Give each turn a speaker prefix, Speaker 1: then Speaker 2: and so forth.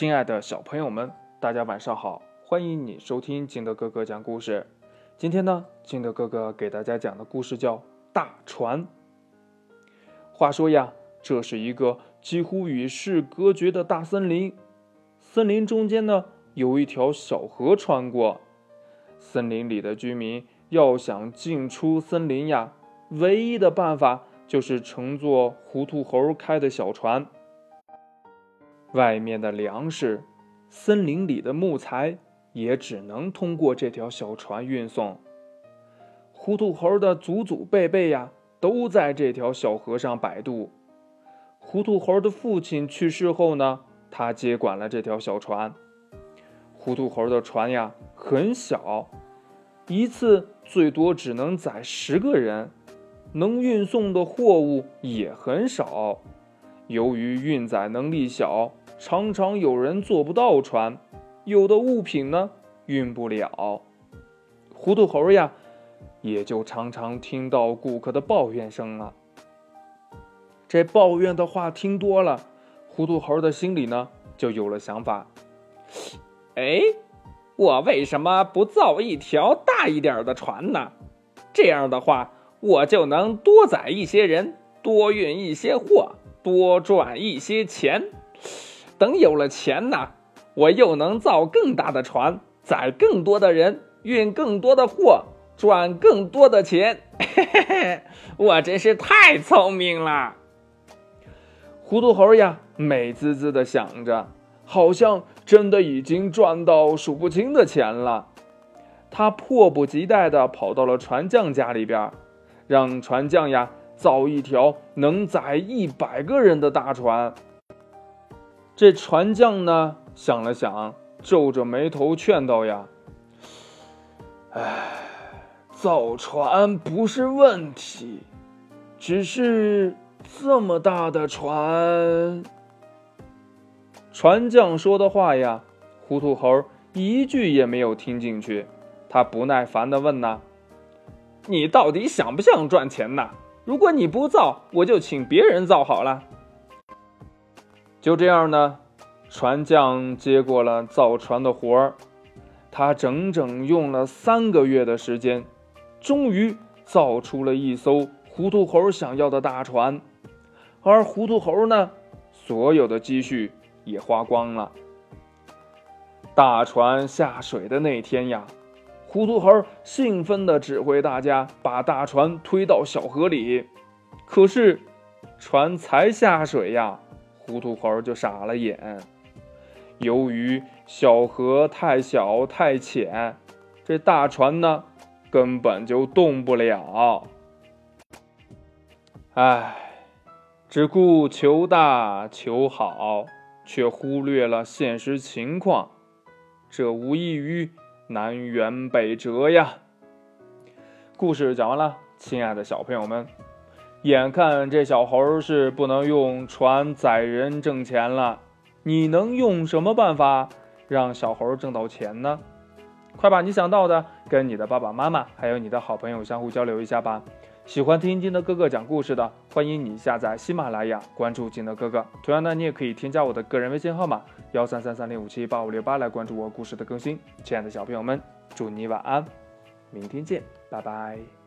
Speaker 1: 亲爱的小朋友们，大家晚上好！欢迎你收听金德哥哥讲故事。今天呢，金德哥哥给大家讲的故事叫《大船》。话说呀，这是一个几乎与世隔绝的大森林，森林中间呢有一条小河穿过。森林里的居民要想进出森林呀，唯一的办法就是乘坐糊涂猴开的小船。外面的粮食，森林里的木材，也只能通过这条小船运送。糊涂猴的祖祖辈辈呀，都在这条小河上摆渡。糊涂猴的父亲去世后呢，他接管了这条小船。糊涂猴的船呀，很小，一次最多只能载十个人，能运送的货物也很少。由于运载能力小，常常有人坐不到船，有的物品呢运不了。糊涂猴呀，也就常常听到顾客的抱怨声了。这抱怨的话听多了，糊涂猴的心里呢就有了想法。
Speaker 2: 哎，我为什么不造一条大一点的船呢？这样的话，我就能多载一些人，多运一些货。多赚一些钱，等有了钱呢，我又能造更大的船，载更多的人，运更多的货，赚更多的钱。嘿嘿嘿，我真是太聪明了！
Speaker 1: 糊涂猴呀，美滋滋的想着，好像真的已经赚到数不清的钱了。他迫不及待的跑到了船匠家里边，让船匠呀。造一条能载一百个人的大船。这船匠呢，想了想，皱着眉头劝道：“呀，哎，造船不是问题，只是这么大的船。”船匠说的话呀，糊涂猴一句也没有听进去。他不耐烦的问：“呐，
Speaker 2: 你到底想不想赚钱呢？”如果你不造，我就请别人造好了。
Speaker 1: 就这样呢，船匠接过了造船的活儿，他整整用了三个月的时间，终于造出了一艘糊涂猴想要的大船。而糊涂猴呢，所有的积蓄也花光了。大船下水的那天呀。糊涂猴兴奋地指挥大家把大船推到小河里，可是船才下水呀，糊涂猴就傻了眼。由于小河太小太浅，这大船呢根本就动不了。唉，只顾求大求好，却忽略了现实情况，这无异于……南辕北辙呀！故事讲完了，亲爱的小朋友们，眼看这小猴是不能用船载人挣钱了，你能用什么办法让小猴挣到钱呢？快把你想到的跟你的爸爸妈妈还有你的好朋友相互交流一下吧。喜欢听金德哥哥讲故事的，欢迎你下载喜马拉雅，关注金德哥哥。同样呢，你也可以添加我的个人微信号码幺三三三零五七八五六八来关注我故事的更新。亲爱的小朋友们，祝你晚安，明天见，拜拜。